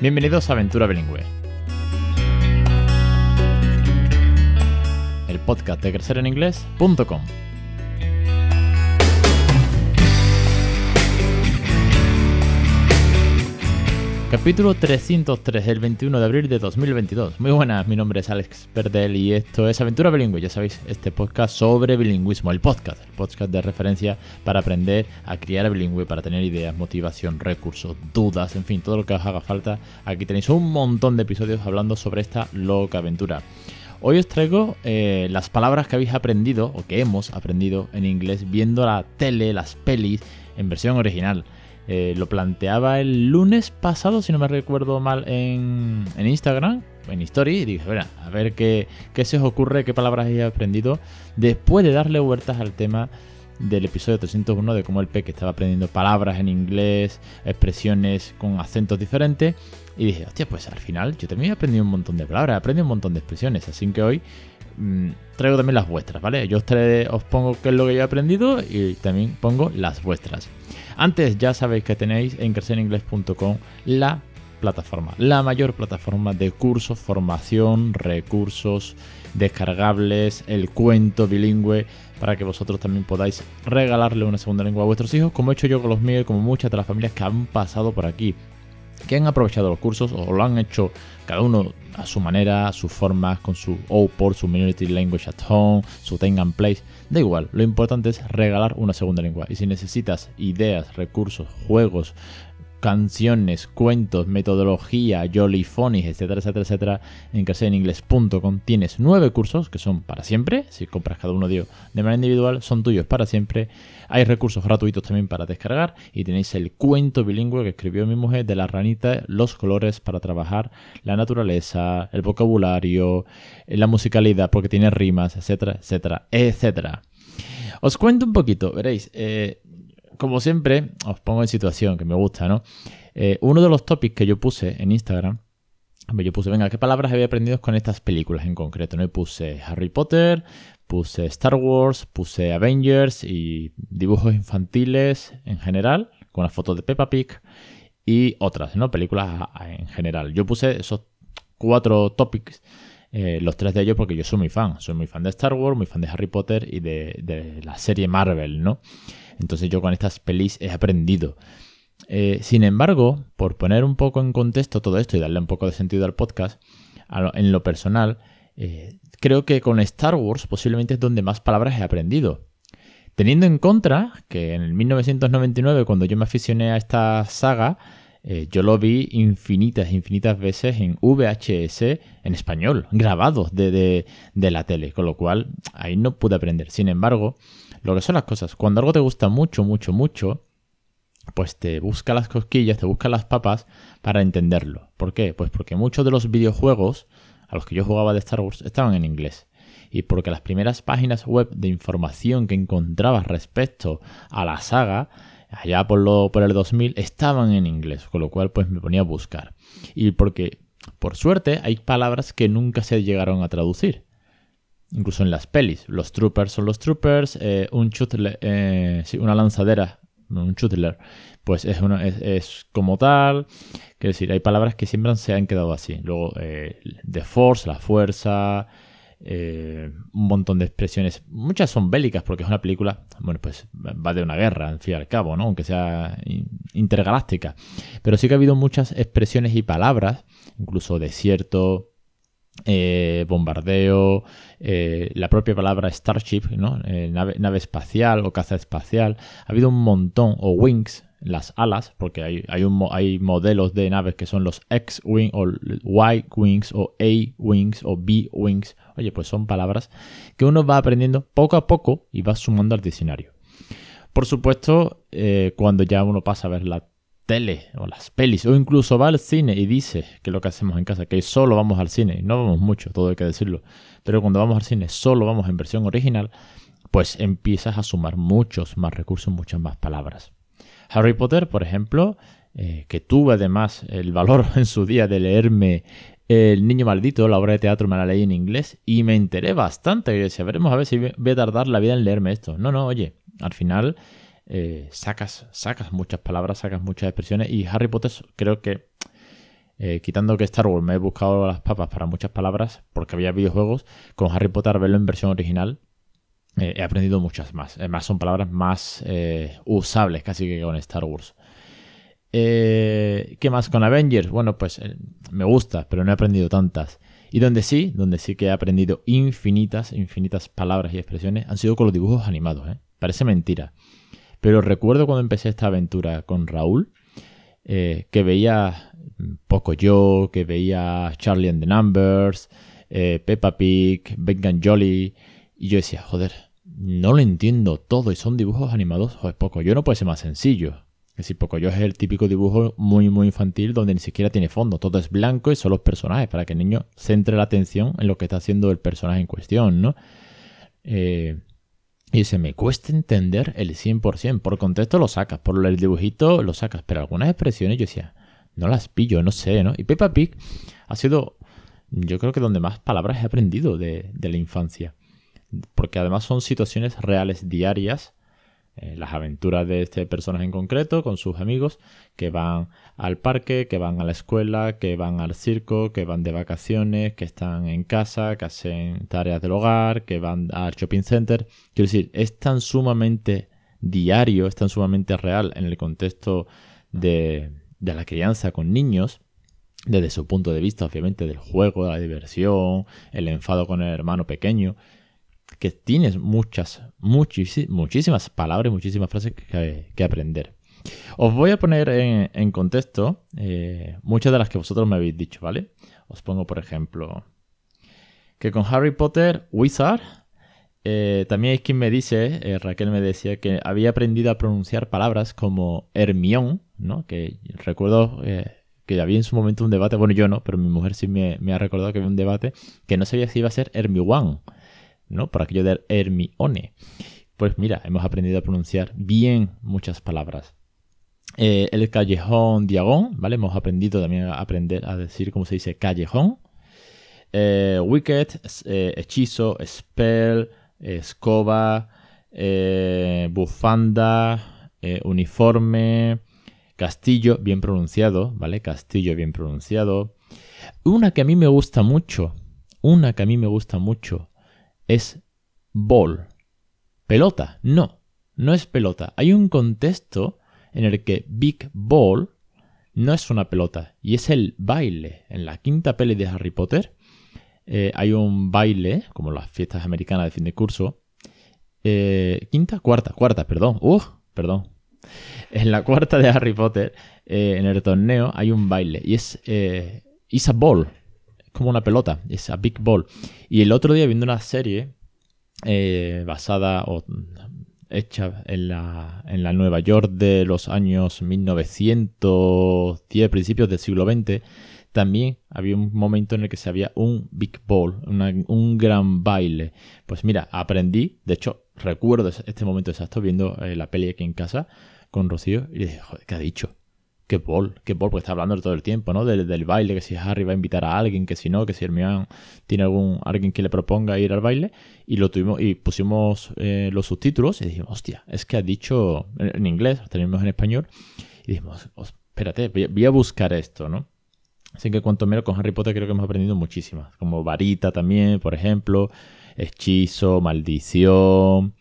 Bienvenidos a Aventura Bilingüe. El podcast de crecereninglés.com. Capítulo 303, el 21 de abril de 2022. Muy buenas, mi nombre es Alex Perdel y esto es Aventura Bilingüe, ya sabéis, este podcast sobre bilingüismo, el podcast, el podcast de referencia para aprender a criar bilingüe, para tener ideas, motivación, recursos, dudas, en fin, todo lo que os haga falta. Aquí tenéis un montón de episodios hablando sobre esta loca aventura. Hoy os traigo eh, las palabras que habéis aprendido o que hemos aprendido en inglés viendo la tele, las pelis en versión original. Eh, lo planteaba el lunes pasado, si no me recuerdo mal, en, Instagram, en Story, y dije, bueno, a ver qué, qué se os ocurre, qué palabras he aprendido, después de darle vueltas al tema del episodio 301 de cómo el que estaba aprendiendo palabras en inglés, expresiones con acentos diferentes. Y dije, hostia, pues al final yo también he aprendido un montón de palabras, he aprendido un montón de expresiones. Así que hoy mmm, traigo también las vuestras, ¿vale? Yo os, os pongo qué es lo que yo he aprendido y también pongo las vuestras. Antes ya sabéis que tenéis en crecereningles.com la plataforma, la mayor plataforma de cursos, formación, recursos descargables, el cuento bilingüe, para que vosotros también podáis regalarle una segunda lengua a vuestros hijos, como he hecho yo con los míos y como muchas de las familias que han pasado por aquí que han aprovechado los cursos o lo han hecho cada uno a su manera, a sus formas, con su OPOR, su Minority Language at Home, su Time and Place. Da igual, lo importante es regalar una segunda lengua. Y si necesitas ideas, recursos, juegos, canciones, cuentos, metodología, jolly etcétera, etcétera, etcétera, en caseninglés.com tienes nueve cursos que son para siempre. Si compras cada uno de ellos de manera individual, son tuyos para siempre. Hay recursos gratuitos también para descargar y tenéis el cuento bilingüe que escribió mi mujer de la ranita, los colores para trabajar la naturaleza, el vocabulario, la musicalidad porque tiene rimas, etcétera, etcétera, etcétera. Os cuento un poquito, veréis. Eh, como siempre, os pongo en situación que me gusta, ¿no? Eh, uno de los topics que yo puse en Instagram, yo puse, venga, ¿qué palabras había aprendido con estas películas en concreto? ¿no? Y puse Harry Potter, puse Star Wars, puse Avengers y dibujos infantiles en general, con las fotos de Peppa Pig y otras, ¿no? Películas en general. Yo puse esos cuatro topics. Eh, los tres de ellos porque yo soy muy fan. Soy muy fan de Star Wars, muy fan de Harry Potter y de, de la serie Marvel, ¿no? Entonces yo con estas pelis he aprendido. Eh, sin embargo, por poner un poco en contexto todo esto y darle un poco de sentido al podcast, en lo personal, eh, creo que con Star Wars posiblemente es donde más palabras he aprendido. Teniendo en contra que en el 1999, cuando yo me aficioné a esta saga, eh, yo lo vi infinitas, infinitas veces en VHS en español, grabados de, de, la tele, con lo cual ahí no pude aprender. Sin embargo, lo que son las cosas, cuando algo te gusta mucho, mucho, mucho, pues te busca las cosquillas, te busca las papas para entenderlo. ¿Por qué? Pues porque muchos de los videojuegos a los que yo jugaba de Star Wars estaban en inglés. Y porque las primeras páginas web de información que encontrabas respecto a la saga, allá por, lo, por el 2000, estaban en inglés, con lo cual pues me ponía a buscar. Y porque, por suerte, hay palabras que nunca se llegaron a traducir incluso en las pelis. Los troopers son los troopers, eh, un chutler, eh, una lanzadera, un chutler, pues es, es, como tal. Quiero decir, hay palabras que siempre se han quedado así. Luego, eh, the force, la fuerza, un montón de expresiones. Muchas son bélicas porque es una película, bueno, pues va de una guerra, al fin y al cabo, ¿no? Aunque sea intergaláctica. Pero sí que ha habido muchas expresiones y palabras, incluso desierto, eh, bombardeo, eh, la propia palabra Starship. Eh, nave, espacial o caza espacial. Ha habido un montón, o wings, las alas, porque hay modelos de naves que son los X-Wing o Y-Wings o A-Wings o B-Wings. Oye, pues son palabras que uno va aprendiendo poco a poco y va sumando al diccionario. Por supuesto, cuando ya uno pasa a ver la tele o las pelis o incluso va al cine y dice que lo que hacemos en casa, que solo vamos al cine, no vamos mucho, todo hay que decirlo, pero cuando vamos al cine solo vamos en versión original, pues empiezas a sumar muchos más recursos, muchas más palabras. Harry Potter, por ejemplo, eh, que tuve además el valor en su día de leerme El Niño Maldito, la obra de teatro me la leí en inglés y me enteré bastante. Y decía, veremos a ver si voy a tardar la vida en leerme esto. No, no, oye, al final eh, sacas, sacas muchas palabras, sacas muchas expresiones y Harry Potter creo que eh, quitando que Star Wars me he buscado las papas para muchas palabras porque había videojuegos, con Harry Potter verlo en versión original eh, he aprendido muchas más. Además son palabras más usables casi que con Star Wars. ¿Qué más con Avengers? Bueno, pues me gusta, pero no he aprendido tantas. Y donde sí, donde sí que he aprendido infinitas, infinitas palabras y expresiones, han sido con los dibujos animados. Parece mentira. Pero recuerdo cuando empecé esta aventura con Raúl, que veía poco yo, que veía Charlie and the Numbers, eh, Peppa Pig, Big Jolly, y yo decía, joder, no lo entiendo todo y son dibujos animados, joder, poco yo no puede ser más sencillo. Es decir, poco yo es el típico dibujo muy, muy infantil donde ni siquiera tiene fondo, todo es blanco y son los personajes, para que el niño centre la atención en lo que está haciendo el personaje en cuestión, ¿no? Eh, y se me cuesta entender el 100%. Por contexto lo sacas, por el dibujito lo sacas, pero algunas expresiones yo decía, no las pillo, no sé, ¿no? Y Peppa Pig ha sido, yo creo que donde más palabras he aprendido de, la infancia. Porque además son situaciones reales diarias, eh, las aventuras de este personaje en concreto con sus amigos que van al parque, que van a la escuela, que van al circo, que van de vacaciones, que están en casa, que hacen tareas del hogar, que van al shopping center. Quiero decir, es tan sumamente diario, es tan sumamente real en el contexto de, de la crianza con niños, desde su punto de vista, obviamente, del juego, de la diversión, el enfado con el hermano pequeño, que tienes muchas, muchísimas palabras, muchísimas frases que, aprender. Os voy a poner en, contexto eh, muchas de las que vosotros me habéis dicho, ¿vale? Os pongo, por ejemplo, que con Harry Potter, Wizard, eh, también hay quien me dice, eh, Raquel me decía que había aprendido a pronunciar palabras como Hermión, ¿no? Que recuerdo que había en su momento un debate, bueno yo no, pero mi mujer sí me, ha recordado que había un debate que no sabía si iba a ser Hermione, ¿no? Por aquello de Hermione. Pues mira, hemos aprendido a pronunciar bien muchas palabras. el callejón diagón, ¿vale? Hemos aprendido también a aprender a decir cómo se dice callejón. wicked, hechizo, spell, escoba, eh, bufanda, eh, uniforme, castillo, bien pronunciado, ¿vale? Castillo bien pronunciado. Una que a mí me gusta mucho, una que a mí me gusta mucho es ball. Pelota, no, no es pelota. Hay un contexto en el que Big Ball no es una pelota y es el baile. En la quinta peli de Harry Potter eh, hay un baile, como las fiestas americanas de fin de curso. Eh, quinta, cuarta, cuarta, perdón. Uh, perdón. En la cuarta de Harry Potter, eh, en el torneo, hay un baile. Y es. Is a ball. Como una pelota. Es a big ball. Y el otro día, viendo una serie basada o hecha en la, en la Nueva York de los años 1910, principios del siglo XX también había un momento en el que se había un big ball, un gran baile. Pues mira, aprendí, de hecho, recuerdo este momento exacto viendo eh, la peli aquí en casa con Rocío y dije, joder, ¿qué ha dicho? ¿Qué ball? ¿Qué ball? Porque está hablando todo el tiempo, ¿no? Del, baile, que si Harry va a invitar a alguien, que si no, que si Hermione tiene algún alguien que le proponga ir al baile. Y lo tuvimos, y pusimos eh, los subtítulos y dijimos, hostia, es que ha dicho en, inglés, tenemos en español. Y dijimos, espérate, voy a buscar esto, ¿no? Así que cuanto menos con Harry Potter creo que hemos aprendido muchísimas. Como varita también, por ejemplo. Hechizo, maldición.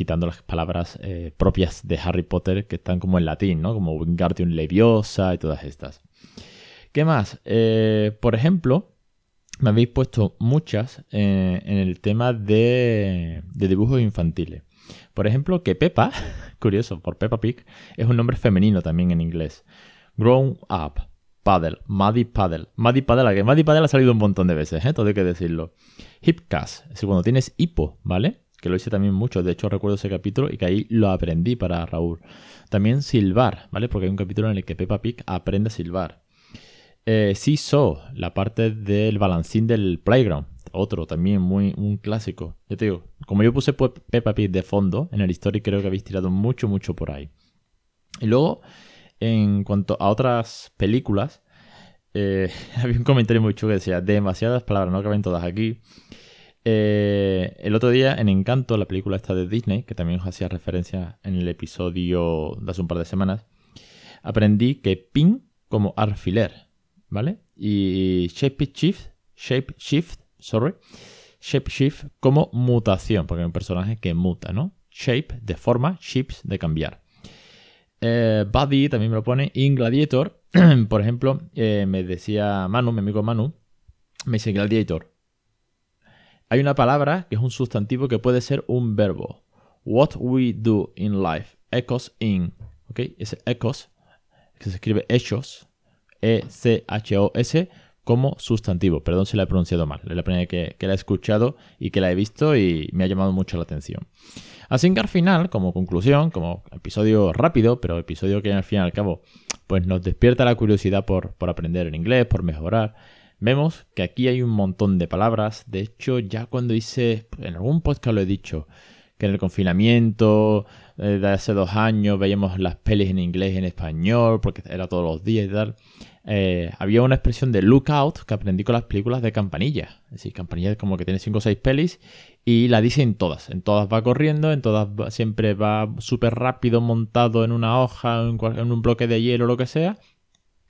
Quitando las palabras eh, propias de Harry Potter que están como en latín, ¿no? Como Wingardium Leviosa y todas estas. ¿Qué más? Eh, por ejemplo, me habéis puesto muchas eh, en el tema de, dibujos infantiles. Por ejemplo, que Peppa, curioso, por Peppa Pig, es un nombre femenino también en inglés. Grown Up. Paddle, Muddy Paddle. Muddy Paddle, que Muddy Paddle ha salido un montón de veces, ¿eh? todo hay que decirlo. Hipcast, es cuando tienes hipo, ¿vale? Que lo hice también mucho, de hecho recuerdo ese capítulo y que ahí lo aprendí para Raúl. También silbar, ¿vale? Porque hay un capítulo en el que Peppa Pig aprende a silbar. Eh, so, la parte del balancín del playground. Otro también muy un clásico. Yo te digo, como yo puse Peppa Pig de fondo en el story, creo que habéis tirado mucho, mucho por ahí. Y luego en cuanto a otras películas, eh, había un comentario muy que decía, demasiadas palabras, no caben todas aquí. Eh, el otro día en Encanto, la película esta de Disney, que también os hacía referencia en el episodio de hace un par de semanas, aprendí que pin como alfiler. ¿vale? Y shape shift, shape shift, sorry, shape shift como mutación, porque hay un personaje que muta, ¿no? Shape de forma, shifts de cambiar. Eh, Buddy también me lo pone. In Gladiator, por ejemplo, eh, me decía Manu, mi amigo Manu, me dice Gladiator. Hay una palabra que es un sustantivo que puede ser un verbo. What we do in life echoes in. ¿Ok? Ese echoes, que se escribe hechos, E-C-H-O-S, como sustantivo. Perdón si la he pronunciado mal. Es la primera que, que la he escuchado y que la he visto y me ha llamado mucho la atención. Así que al final, como conclusión, como episodio rápido, pero episodio que al fin y al cabo pues nos despierta la curiosidad por, por aprender el inglés, por mejorar, vemos que aquí hay un montón de palabras. De hecho, ya cuando hice, en algún podcast lo he dicho, que en el confinamiento eh, de hace dos años veíamos las pelis en inglés y en español, porque era todos los días y tal. Eh, había una expresión de lookout que aprendí con las películas de Campanilla. Es decir, Campanilla como que tiene 5 o 6 pelis y la dice en todas. En todas va corriendo, en todas siempre va súper rápido montado en una hoja, en, en, un bloque de hielo, lo que sea.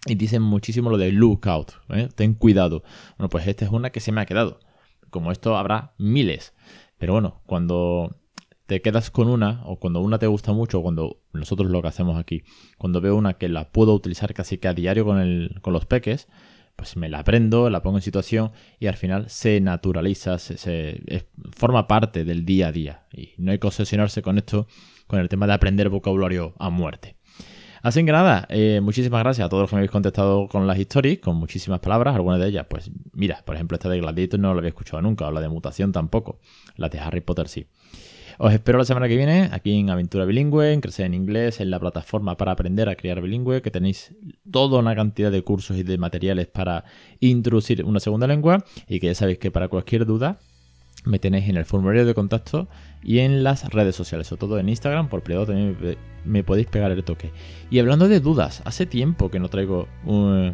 Y dicen muchísimo lo de lookout. ¿eh? Ten cuidado. Bueno, pues esta es una que se me ha quedado. Como esto habrá miles. Pero bueno, cuando te quedas con una, o cuando una te gusta mucho, cuando nosotros lo que hacemos aquí, cuando veo una que la puedo utilizar casi que a diario con, el, con los peques, pues me la aprendo, la pongo en situación y al final se naturaliza, se, forma parte del día a día. Y no hay que obsesionarse con esto, con el tema de aprender vocabulario a muerte. Así que nada, eh, muchísimas gracias a todos los que me habéis contestado con las historias, con muchísimas palabras, algunas de ellas, pues mira, por ejemplo esta de Gladiator no la había escuchado nunca, o la de mutación tampoco, la de Harry Potter sí. Os espero la semana que viene aquí en Aventura Bilingüe, en Crecer en Inglés, en la plataforma para aprender a crear bilingüe, que tenéis toda una cantidad de cursos y de materiales para introducir una segunda lengua y que ya sabéis que para cualquier duda me tenéis en el formulario de contacto y en las redes sociales, sobre todo en Instagram, por privado también me podéis pegar el toque. Y hablando de dudas, hace tiempo que no traigo uh,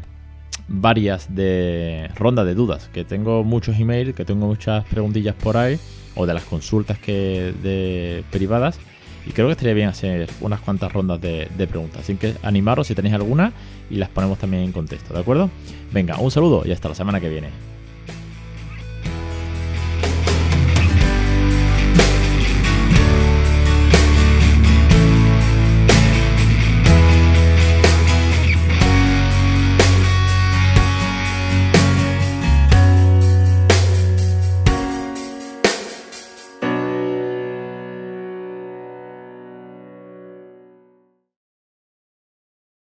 varias de ronda de dudas, que tengo muchos emails, que tengo muchas preguntillas por ahí o de las consultas que de privadas. Y creo que estaría bien hacer unas cuantas rondas de preguntas. Así que animaros si tenéis alguna y las ponemos también en contexto, ¿de acuerdo? Venga, un saludo y hasta la semana que viene.